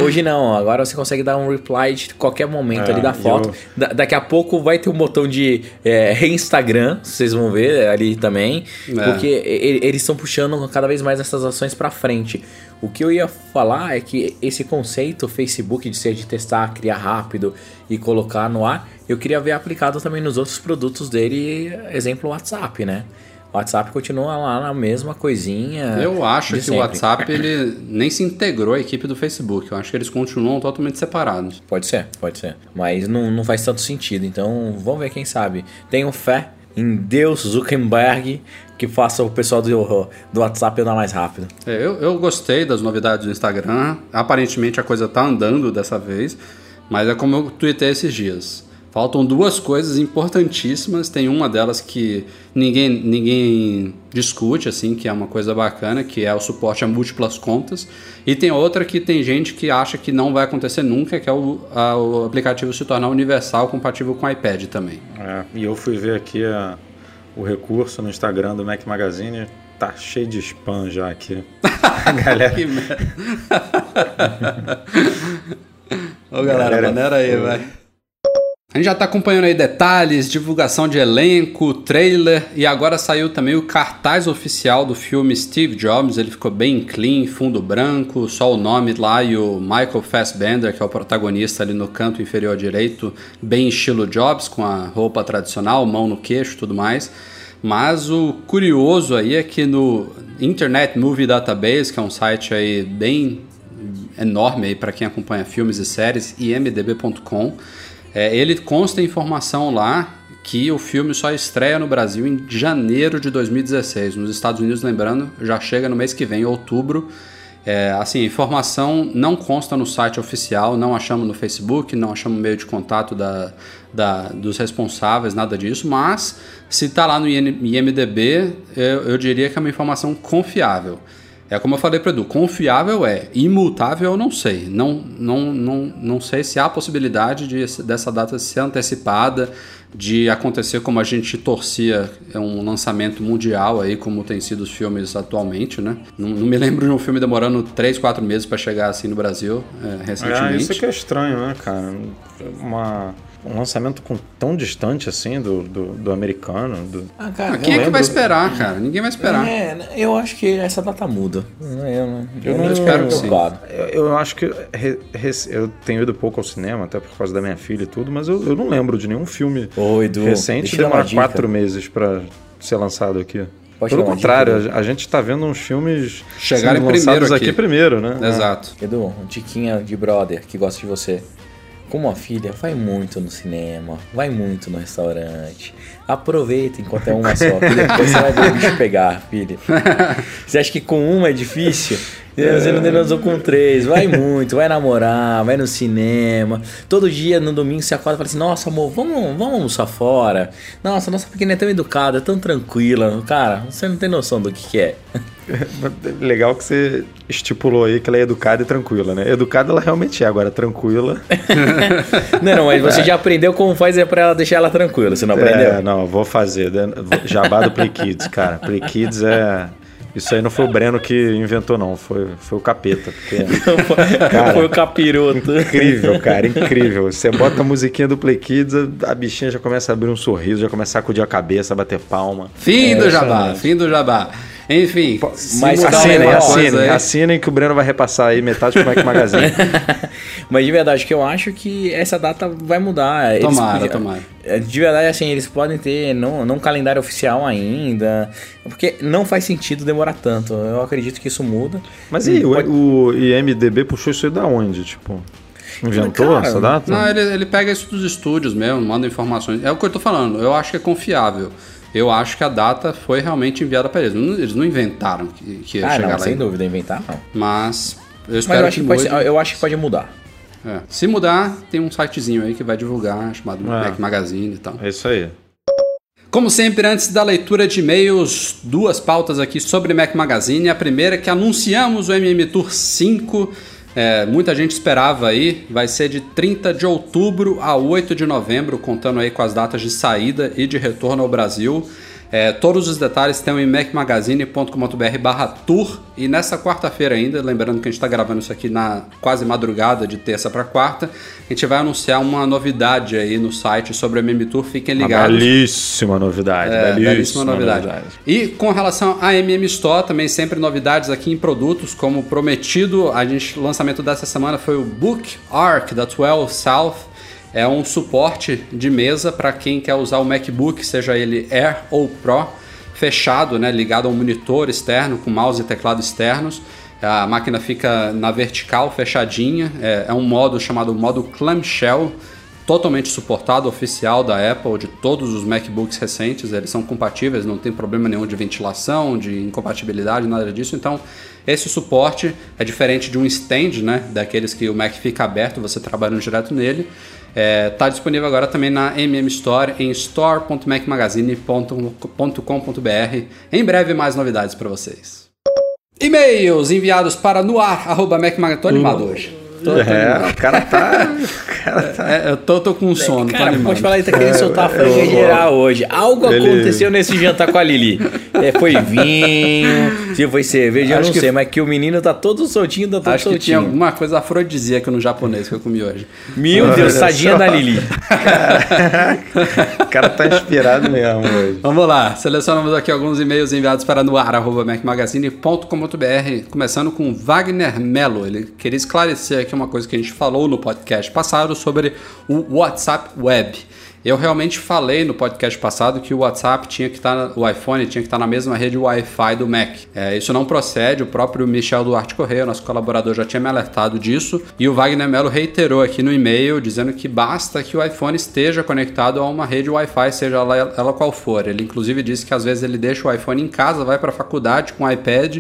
Hoje não, agora você consegue dar um reply de qualquer momento É, ali da foto. eu- Da- daqui a pouco vai ter um botão de é, reinstagram, vocês vão ver ali também. É. Porque eles estão puxando cada vez mais essas ações pra frente. O que eu ia falar é que esse conceito Facebook de ser de testar, criar rápido e colocar no ar, eu queria ver aplicado também nos outros produtos dele, exemplo WhatsApp, né? O WhatsApp continua lá na mesma coisinha. Eu acho que sempre. o WhatsApp ele nem se integrou à equipe do Facebook. Eu acho que eles continuam totalmente separados. Pode ser, pode ser. Mas não, não faz tanto sentido. Então, vamos ver quem sabe. Tenho fé em Deus Zuckerberg que faça o pessoal do, do WhatsApp andar mais rápido. É, eu, eu gostei das novidades do Instagram. Aparentemente a coisa tá andando dessa vez. Mas é como eu tuitei esses dias. Faltam duas coisas importantíssimas. Tem uma delas que ninguém, ninguém discute, assim, que é uma coisa bacana, que é o suporte a múltiplas contas. E tem outra que tem gente que acha que não vai acontecer nunca, que é o, a- o aplicativo se tornar universal, compatível com o iPad também. É, e eu fui ver aqui a- o recurso no Instagram do Mac Magazine. Tá cheio de spam já aqui. A galera. Que merda. Ô galera, Galera, maneira aí, vai. A gente já tá acompanhando aí detalhes, divulgação de elenco, trailer e agora saiu também o cartaz oficial do filme Steve Jobs. Ele ficou bem clean, fundo branco, só o nome lá e o Michael Fassbender, que é o protagonista ali no canto inferior direito, bem estilo Jobs, com a roupa tradicional, mão no queixo tudo mais. Mas o curioso aí é que no Internet Movie Database, que é um site aí bem enorme aí para quem acompanha filmes e séries, imdb.com, é, ele consta informação lá que o filme só estreia no Brasil em janeiro de 2016. Nos Estados Unidos, lembrando, já chega no mês que vem, outubro. É, assim, a informação não consta no site oficial, não achamos no Facebook, não achamos meio de contato da, da- dos responsáveis, nada disso, mas se está lá no IMDB, eu, eu diria que é uma informação confiável. É como eu falei para Edu, confiável é, imutável eu não sei. Não, não, não, não sei se há possibilidade de, dessa data ser antecipada, de acontecer como a gente torcia é um lançamento mundial aí, como tem sido os filmes atualmente, né? Não, não me lembro de um filme demorando 3, 4 meses para chegar assim no Brasil, é, Ah, recentemente. isso que é estranho, né, cara? Uma, um lançamento com, tão distante assim do, do, do americano. Do... Ah, cara, Quem é que vai esperar, cara? Ninguém vai esperar. É, eu acho que essa data muda. Eu, não- eu, não não espero que sim. Eu, eu acho que re- rec- eu tenho ido pouco ao cinema, até por causa da minha filha e tudo, mas eu, eu não lembro de nenhum filme Ô, Edu, recente dica. quatro meses pra ser lançado aqui. Pode Pelo contrário, dica, a, gente tá vendo uns filmes Chegarem lançados primeiro aqui aqui. primeiro, né? Exato. Edu, uma diquinha de brother que gosta de você. Com uma filha, vai muito no cinema, vai muito no restaurante. Aproveita enquanto é uma só, que depois você vai ver o bicho pegar, filha. Você acha que com uma é difícil? Você não transou com três. Vai muito, vai namorar, vai no cinema. Todo dia, no domingo, você acorda e fala assim: Nossa, amor, vamos, vamos almoçar fora. Nossa, nossa pequena é tão educada, é tão tranquila. Cara, você não tem noção do que, que é. Legal que você estipulou aí que ela é educada e tranquila, né? Educada ela realmente é, agora tranquila. Não, não, mas você já aprendeu como faz é pra ela deixar ela tranquila. Você não aprendeu? É, não, vou fazer. né? Jabá do Play Kids, cara. Play Kids é. Isso aí não foi o Breno que inventou, não. Foi, foi o capeta. Porque Cara. Foi o capiroto. incrível, cara, incrível. Você bota a musiquinha do Play Kids, a a bichinha já começa a abrir um sorriso, já começa a sacudir a cabeça, a bater palma. Fim É, do jabá, fim do jabá. Enfim, Mas Assinem, assinem, assinem que o Breno vai repassar aí metade pro Mac Magazine. Mas de verdade, que eu acho que essa data vai mudar. Eles Tomara, podiam- tomara. É, De verdade, assim, eles podem ter não, não um calendário oficial ainda, porque não faz sentido demorar tanto. Eu acredito que isso muda. Mas e aí, o, Pode- o IMDB puxou isso aí da onde? Tipo, inventou Cara, essa data? Não, ele, ele pega isso dos estúdios mesmo, manda informações. É o que eu tô falando, eu acho que é confiável. Eu acho que a data foi realmente enviada para eles. Não- Eles não inventaram que, que ia Ah, chegar não, lá. sem ainda. dúvida, inventar não. Mas eu Mas espero eu acho que, que, pode, mude. eu acho que pode mudar. É. Se mudar, tem um sitezinho aí que vai divulgar, chamado É. Mac Magazine e tal. É isso aí. Como sempre, antes da leitura de e-mails, duas pautas aqui sobre Mac Magazine. A primeira é que anunciamos o MM Tour 5. É, muita gente esperava aí. Vai ser de 30 de outubro a 8 de novembro, contando aí com as datas de saída e de retorno ao Brasil. É, todos os detalhes estão em macmagazine.com.br tour e nessa quarta-feira ainda, lembrando que a gente está gravando isso aqui na quase madrugada de terça para quarta, a gente vai anunciar uma novidade aí no site sobre o MM Tour, fiquem Uma ligados. belíssima novidade. É, belíssima, belíssima novidade. E com relação à MM Store, também sempre novidades aqui em produtos, como prometido, a gente, o lançamento dessa semana foi o Book Arc da 12 South. É um suporte de mesa para quem quer usar o MacBook, seja ele Air ou Pro, fechado, né, ligado a um monitor externo com mouse e teclado externos. A máquina fica na vertical, fechadinha. É, é um modo chamado modo clamshell, totalmente suportado, oficial da Apple, de todos os MacBooks recentes, eles são compatíveis, não tem problema nenhum de ventilação, de incompatibilidade, nada disso. Então, esse suporte é diferente de um stand, né, daqueles que o Mac fica aberto, você trabalhando direto nele. Está disponível agora também na MM Store em store.macmagazine.com.br. Em breve mais novidades para vocês. E-mails enviados para hoje. Tô, tô É, animado. o cara tá. O cara tá. É, eu tô, tô com sono, Cara, animado. pode falar, ele tá querendo soltar a franga eu- geral hoje. Algo Ele- aconteceu nesse jantar com a Lili. É, foi vinho, se foi cerveja, eu Acho não que- sei, mas que o menino tá todo soltinho, tá todo Acho que tinha soltinho. alguma coisa afrodisíaca no japonês que eu comi hoje. Meu Deus, tadinha da Lili. O cara tá inspirado mesmo hoje. Vamos lá, selecionamos aqui alguns e-mails enviados para noar.macmagazine.com.br, começando com Wagner Mello. Ele queria esclarecer aqui uma coisa que a gente falou no podcast passado sobre o WhatsApp Web. Eu realmente falei no podcast passado que o WhatsApp tinha que estar, o iPhone tinha que estar na mesma rede Wi-Fi do Mac. É, isso não procede, o próprio Michel Duarte Correia, nosso colaborador, já tinha me alertado disso, e o Wagner Mello reiterou aqui no e-mail, dizendo que basta que o iPhone esteja conectado a uma rede Wi-Fi, seja ela, ela qual for. Ele inclusive disse que às vezes ele deixa o iPhone em casa, vai para a faculdade com o iPad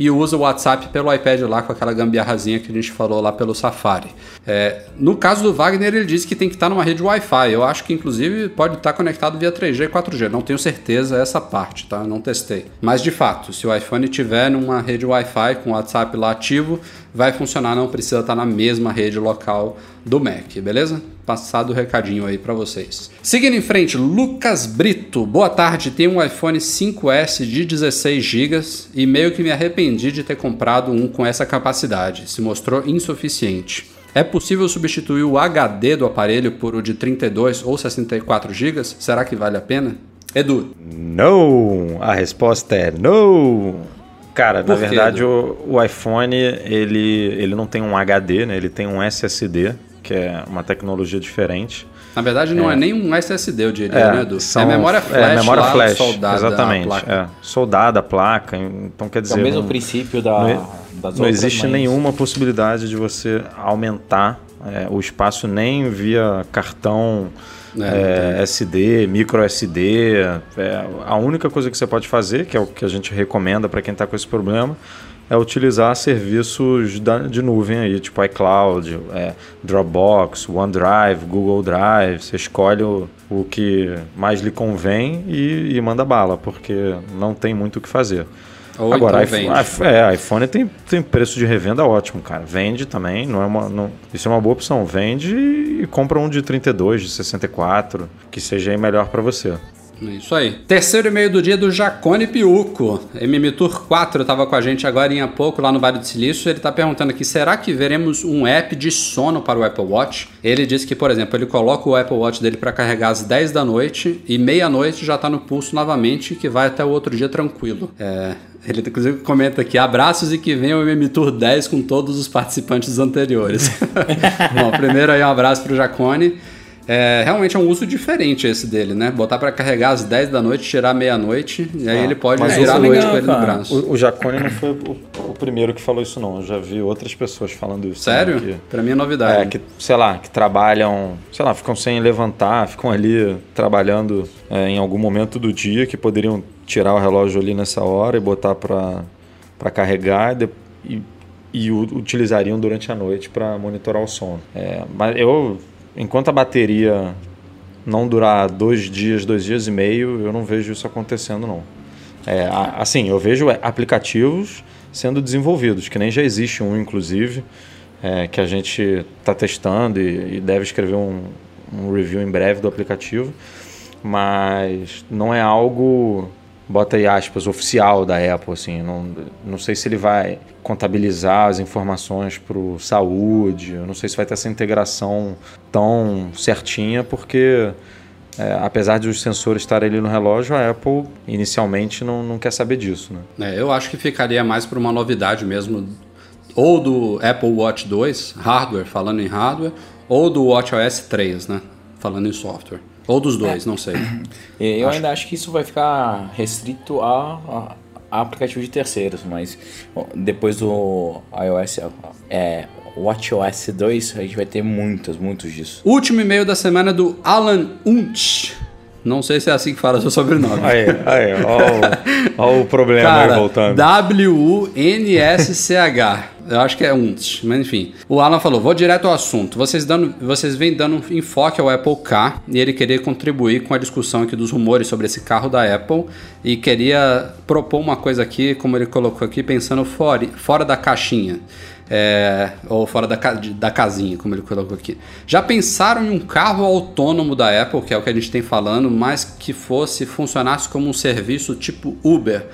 e usa o WhatsApp pelo iPad lá com aquela gambiarrazinha que a gente falou lá pelo Safari. É, no caso do Wagner, ele disse que tem que estar numa rede Wi-Fi. Eu acho que inclusive pode estar conectado via 3G e 4G. Não tenho certeza essa parte, tá? Não testei. Mas de fato, se o iPhone tiver numa rede Wi-Fi com o WhatsApp lá ativo, vai funcionar, não precisa estar na mesma rede local do Mac, beleza? Passado o recadinho aí para vocês. Seguindo em frente, Lucas Brito. Boa tarde, tenho um iPhone 5S de 16 GB e meio que me arrependi de ter comprado um com essa capacidade. Se mostrou insuficiente. É possível substituir o HD do aparelho por o de 32 ou 64 GB? Será que vale a pena? Edu, Não! A resposta é não! Cara, Por na verdade, o, o iPhone ele, ele não tem um HD, né? Ele tem um SSD, que é uma tecnologia diferente. na verdade não é, nem um SSD, eu diria, É, né, Edu? são- é memória flash, é, memória lá, flash, soldada exatamente. placa. É, soldada a placa, então quer É dizer, o mesmo não, princípio da, não, das não existe mas- nenhuma possibilidade de você aumentar é, o espaço nem via cartão É, é, SD, micro SD. É, a única coisa que você pode fazer, que é o que a gente recomenda para quem está com esse problema, é utilizar serviços da- de nuvem aí, tipo iCloud, é, Dropbox, OneDrive, Google Drive. Você escolhe o, o que mais lhe convém e, e manda bala, porque não tem muito o que fazer. Ou Agora, então iPhone, vende. iPhone- é, iPhone tem, tem preço de revenda ótimo, cara. Vende também, não é uma, não- isso é uma boa opção. Vende e compra um de 32, de 64, que seja aí melhor para você. É isso aí. Terceiro e-mail do dia do Jacone Piuco. MM Tour 4 estava com a gente agora em pouco lá no Vale do Silício. Ele está perguntando aqui: será que veremos um app de sono para o Apple Watch? Ele disse que, por exemplo, ele coloca o Apple Watch dele para carregar às 10 da noite e meia-noite já está no pulso novamente, que vai até o outro dia tranquilo. É, ele inclusive comenta aqui: abraços e que venha o MM Tour 10 com todos os participantes anteriores. Bom, primeiro aí um abraço para o Jacone. É, realmente é um uso diferente esse dele, né? Botar para carregar às 10 da noite, tirar meia-noite, e aí Ah, ele pode mas virar a noite legal, com ele no braço. O, o Jacone não foi o, o primeiro que falou isso, não. Eu já vi outras pessoas falando isso. Sério? né, Pra mim é novidade. É, que, sei lá, que trabalham, sei lá, ficam sem levantar, ficam ali trabalhando é, em algum momento do dia que poderiam tirar o relógio ali nessa hora e botar para carregar e, e, e utilizariam durante a noite para monitorar o sono. É, mas eu, enquanto a bateria não durar dois dias, dois dias e meio, eu não vejo isso acontecendo, não. É, assim, eu vejo aplicativos sendo desenvolvidos, que nem já existe um, inclusive, é, que a gente está testando e, e deve escrever um, um review em breve do aplicativo, mas não é algo, bota aí aspas, oficial da Apple, assim, não, não sei se ele vai contabilizar as informações para o saúde, não sei se vai ter essa integração tão certinha, porque é, apesar de os sensores estarem ali no relógio, a Apple inicialmente não, não quer saber disso, né? É, eu acho que ficaria mais por uma novidade mesmo, ou do Apple Watch 2, hardware, falando em hardware, ou do WatchOS 3, né? Falando em software. Ou dos dois, não sei. E Eu ainda acho que isso vai ficar restrito a, a, a aplicativo de terceiros, mas depois do iOS, é, WatchOS 2, a gente vai ter muitos, muitos disso. Último e-mail da semana é do Alan Unch. Não sei se é assim que fala seu sobrenome. Aí, aí, ó, o problema Cara, aí voltando. W-U-N-S-C-H. Eu acho que é Unch, mas enfim. O Alan falou: vou direto ao assunto. Vocês, dando, vocês vêm dando enfoque ao Apple Car e ele queria contribuir com a discussão aqui dos rumores sobre esse carro da Apple e queria propor uma coisa aqui, como ele colocou aqui, pensando fora, fora da caixinha. É, ou fora da, da casinha, como ele colocou aqui. Já pensaram em um carro autônomo da Apple, que é o que a gente tem falando, mas que fosse funcionasse como um serviço tipo Uber?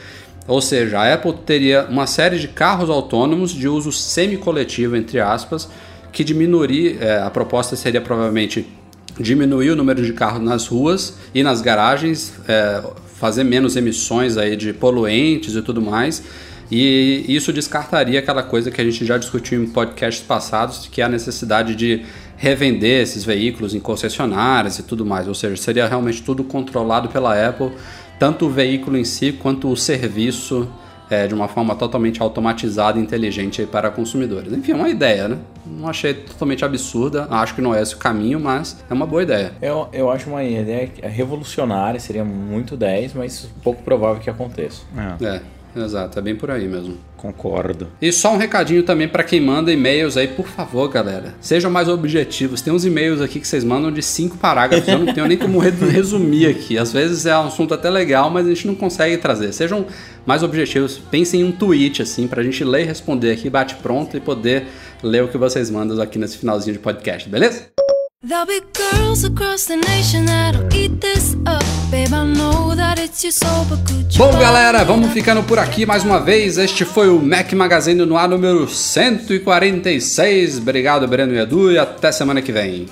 Ou seja, a Apple teria uma série de carros autônomos de uso semi-coletivo, entre aspas, que diminuiria, é, a proposta seria provavelmente diminuir o número de carros nas ruas e nas garagens, é, fazer menos emissões aí de poluentes e tudo mais. E isso descartaria aquela coisa que a gente já discutiu em podcasts passados, que é a necessidade de revender esses veículos em concessionárias e tudo mais. Ou seja, seria realmente tudo controlado pela Apple, tanto o veículo em si quanto o serviço é, de uma forma totalmente automatizada e inteligente aí para consumidores. Enfim, é uma ideia, né? Não achei totalmente absurda, acho que não é esse o caminho, mas é uma boa ideia. Eu, eu acho uma ideia revolucionária, seria muito 10, mas pouco provável que aconteça. É, É, exato, é bem por aí mesmo. concordo. E só um recadinho também para quem manda e-mails aí, por favor, galera. Sejam mais objetivos. Tem uns e-mails aqui que vocês mandam de cinco parágrafos, eu não tenho nem como re- resumir aqui. Às vezes é um assunto até legal, mas a gente não consegue trazer. Sejam mais objetivos. Pensem em um tweet, assim, pra gente ler e responder aqui, bate pronto e poder ler o que vocês mandam aqui nesse finalzinho de podcast, beleza? There'll be girls across the nation that'll eat this up. Bom, galera, vamos ficando por aqui mais uma vez. Este foi o Mac Magazine no ar número 146. Obrigado, Breno e Edu, e até semana que vem.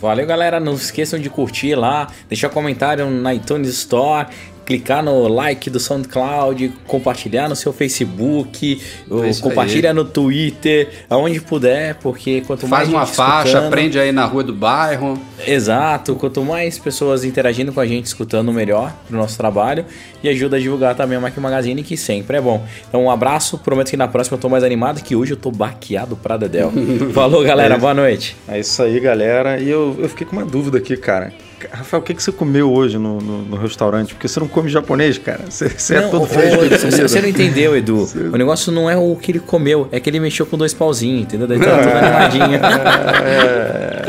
Valeu, galera. Não esqueçam de curtir lá, deixar comentário na iTunes Store, clicar no like do SoundCloud, compartilhar no seu Facebook, É compartilha no Twitter, aonde puder, porque quanto mais Faz uma gente faixa, escutando- prende aí na rua do bairro. Exato, quanto mais pessoas interagindo com a gente, escutando, melhor pro nosso trabalho e ajuda a divulgar também o Mac Magazine, que sempre é bom. Então, um abraço, prometo que na próxima eu tô mais animado, que hoje eu tô baqueado pra Dedel. Falou, galera, boa noite. É isso aí, galera. E eu, eu fiquei com uma dúvida aqui, cara. Rafael, o que, que você comeu hoje no, no, no restaurante? Porque você não come japonês, cara. Você, você é Não, todo ô, fresco você, você não entendeu, Edu. O negócio não é o que ele comeu, é que ele mexeu com dois pauzinhos, entendeu? Daí tá tudo animadinho. É,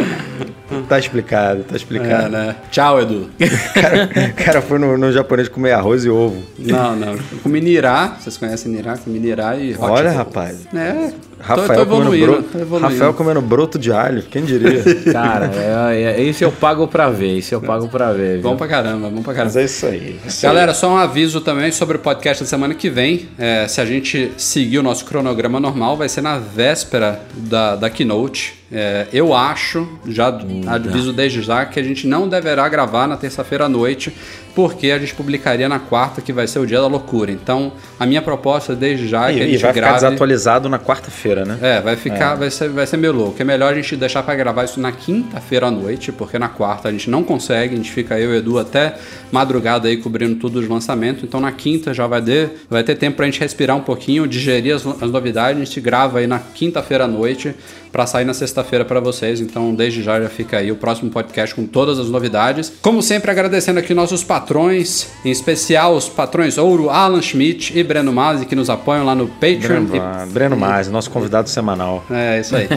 tá explicado, tá É, explicado. né? Tchau, Edu. O cara, cara foi no, no japonês comer arroz e ovo. Não, não. Eu comi nirá. Vocês conhecem nirá? Comi nirá e hot Olha, rapaz. É. Rafael, tô, tô comendo broto, tô evoluindo. Rafael comendo broto de alho, quem diria? Cara, é, é, isso eu pago pra ver, isso eu pago pra ver. viu? Bom pra caramba, bom pra caramba. Mas é isso aí. isso aí. Galera, só um aviso também sobre o podcast da semana que vem. É, se a gente seguir o nosso cronograma normal, vai ser na véspera da, da keynote. É, eu acho, já aviso desde já, que a gente não deverá gravar na terça-feira à noite, porque a gente publicaria na quarta, que vai ser o dia da loucura. Então, a minha proposta desde já é que a E, e gente vai ficar grave. desatualizado na quarta-feira, né? É, vai ficar, Vai, ser, vai ser meio louco. É melhor a gente deixar pra gravar isso na quinta-feira à noite, porque na quarta a gente não consegue, a gente fica eu e Edu até madrugada aí cobrindo tudo os lançamentos. Então na quinta já vai ter, vai ter tempo pra gente respirar um pouquinho, digerir as, as novidades. A gente grava aí na quinta-feira à noite pra sair na sexta-feira pra vocês. Então desde já já fica aí o próximo podcast com todas as novidades. Como sempre, agradecendo aqui nossos patrões, em especial os patrões Ouro, Alan Schmidt e Breno Masi, que nos apoiam lá no Patreon. Breno, E- Breno nosso convidado semanal. é, isso aí.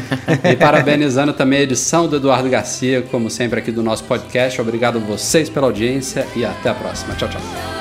E parabenizando também a edição do Eduardo Garcia, como sempre aqui do nosso podcast. Obrigado a vocês pela audiência e até a próxima. Tchau, tchau.